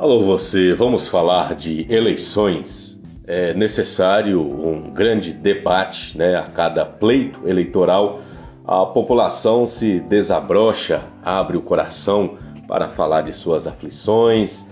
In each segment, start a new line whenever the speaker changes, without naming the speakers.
Alô você, vamos falar de eleições. É necessário um grande debate, né? A cada pleito eleitoral, a população se desabrocha, abre o coração para falar de suas aflições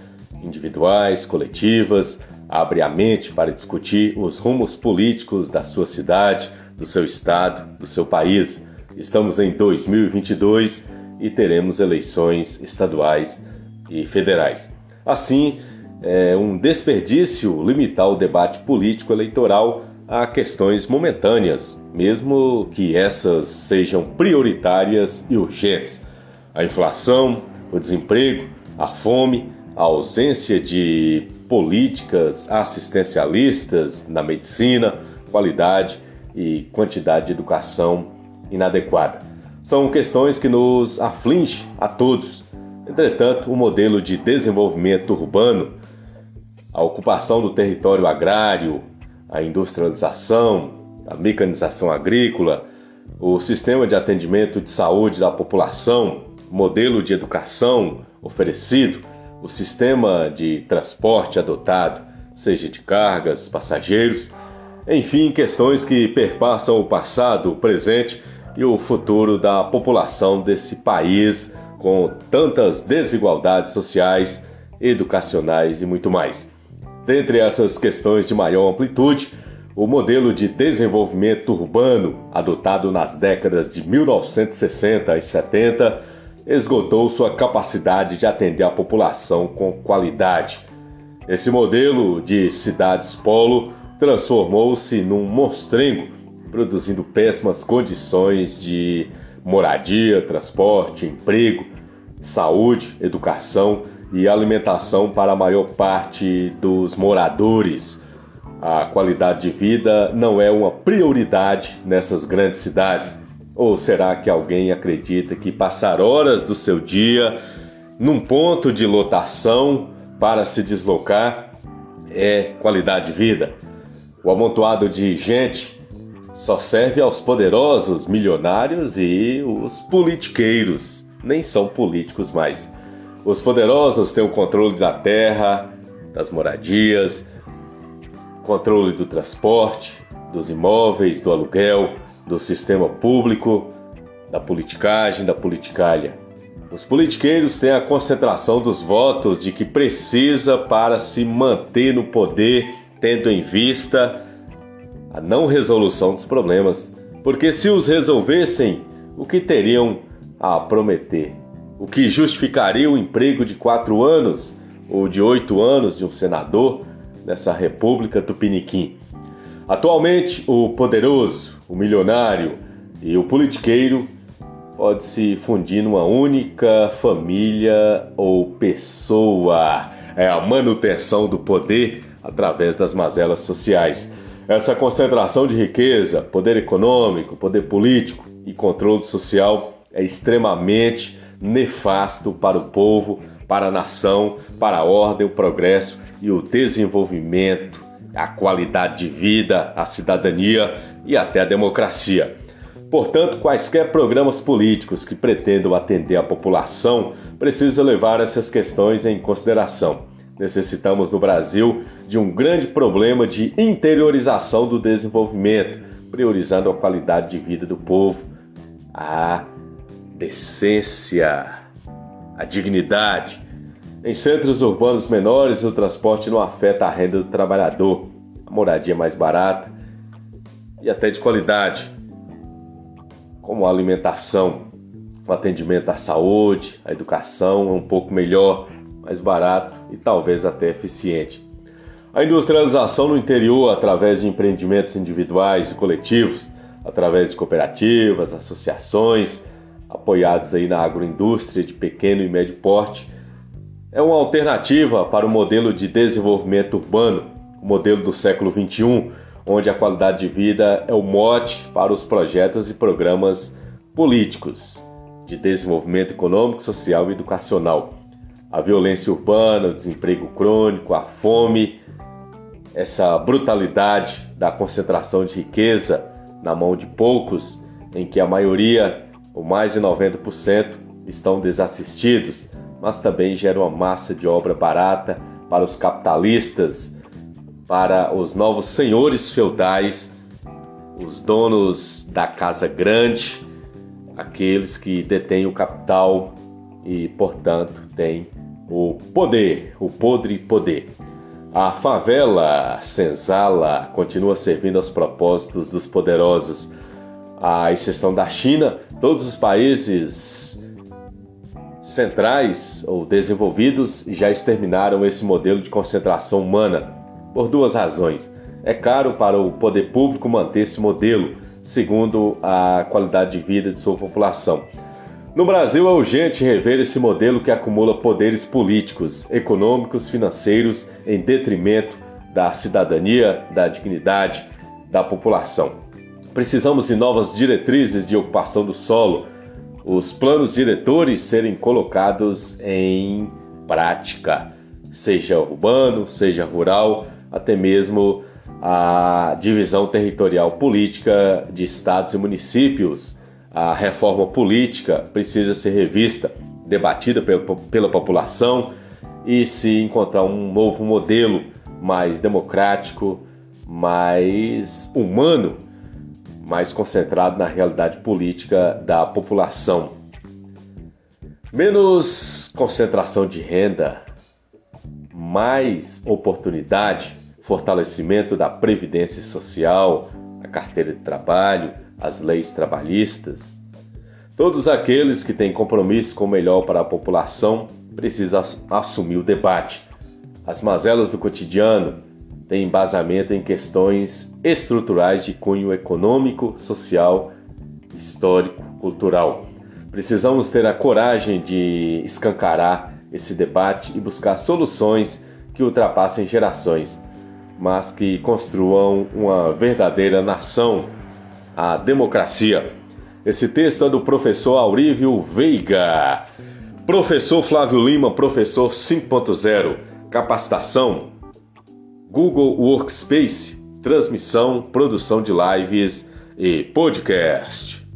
individuais, coletivas, abre a mente para discutir os rumos políticos da sua cidade, do seu estado, do seu país. Estamos em 2022 e teremos eleições estaduais e federais. Assim, é um desperdício limitar o debate político eleitoral a questões momentâneas, mesmo que essas sejam prioritárias e urgentes. A inflação, o desemprego, a fome, a ausência de políticas assistencialistas na medicina, qualidade e quantidade de educação inadequada. São questões que nos afligem a todos Entretanto, o modelo de desenvolvimento urbano, a ocupação do território agrário, a industrialização, a mecanização agrícola, o sistema de atendimento de saúde da população, modelo de educação oferecido, o sistema de transporte adotado, seja de cargas, passageiros, enfim, questões que perpassam o passado, o presente e o futuro da população desse país com tantas desigualdades sociais, educacionais e muito mais. Dentre essas questões de maior amplitude, o modelo de desenvolvimento urbano adotado nas décadas de 1960 e 70 esgotou sua capacidade de atender a população com qualidade. Esse modelo de cidades polo transformou-se num monstrengo, produzindo péssimas condições de moradia, transporte, emprego, saúde, educação e alimentação para a maior parte dos moradores. A qualidade de vida não é uma prioridade nessas grandes cidades. Ou será que alguém acredita que passar horas do seu dia num ponto de lotação para se deslocar é qualidade de vida? O amontoado de gente só serve aos poderosos, milionários e os politiqueiros. Nem são políticos mais. Os poderosos têm o controle da terra, das moradias, controle do transporte, dos imóveis, do aluguel, do sistema público, da politicagem, da politicalha. Os politiqueiros têm a concentração dos votos de que precisa para se manter no poder, tendo em vista a não resolução dos problemas, porque se os resolvessem, o que teriam a prometer? O que justificaria o emprego de quatro anos ou de oito anos de um senador nessa República Tupiniquim? Atualmente, o poderoso, o milionário e o politiqueiro pode se fundir numa única família ou pessoa. É a manutenção do poder através das mazelas sociais. Essa concentração de riqueza, poder econômico, poder político e controle social é extremamente nefasto para o povo, para a nação, para a ordem, o progresso e o desenvolvimento, a qualidade de vida, a cidadania e até a democracia. Portanto, quaisquer programas políticos que pretendam atender a população precisam levar essas questões em consideração. Necessitamos no Brasil de um grande problema de interiorização do desenvolvimento, priorizando a qualidade de vida do povo, a decência, a dignidade. Em centros urbanos menores, o transporte não afeta a renda do trabalhador, a moradia é mais barata e até de qualidade, como a alimentação, o atendimento à saúde, a educação é um pouco melhor mais barato e talvez até eficiente. A industrialização no interior, através de empreendimentos individuais e coletivos, através de cooperativas, associações, apoiados aí na agroindústria de pequeno e médio porte, é uma alternativa para o modelo de desenvolvimento urbano, o modelo do século XXI, onde a qualidade de vida é o mote para os projetos e programas políticos de desenvolvimento econômico, social e educacional a violência urbana, o desemprego crônico, a fome, essa brutalidade da concentração de riqueza na mão de poucos, em que a maioria, ou mais de 90%, estão desassistidos, mas também gera uma massa de obra barata para os capitalistas, para os novos senhores feudais, os donos da casa grande, aqueles que detêm o capital e, portanto, têm o poder, o podre poder. A favela senzala continua servindo aos propósitos dos poderosos. À exceção da China, todos os países centrais ou desenvolvidos já exterminaram esse modelo de concentração humana por duas razões. É caro para o poder público manter esse modelo, segundo a qualidade de vida de sua população. No Brasil é urgente rever esse modelo que acumula poderes políticos, econômicos, financeiros em detrimento da cidadania, da dignidade da população. Precisamos de novas diretrizes de ocupação do solo, os planos diretores serem colocados em prática, seja urbano, seja rural, até mesmo a divisão territorial política de estados e municípios a reforma política precisa ser revista, debatida pela população e se encontrar um novo modelo mais democrático, mais humano, mais concentrado na realidade política da população. Menos concentração de renda, mais oportunidade, fortalecimento da previdência social, a carteira de trabalho, as leis trabalhistas. Todos aqueles que têm compromisso com o melhor para a população precisam assumir o debate. As mazelas do cotidiano têm embasamento em questões estruturais de cunho econômico, social, histórico, cultural. Precisamos ter a coragem de escancarar esse debate e buscar soluções que ultrapassem gerações, mas que construam uma verdadeira nação a democracia. Esse texto é do professor Aurívio Veiga. Professor Flávio Lima, professor 5.0, capacitação, Google Workspace, transmissão, produção de lives e podcast.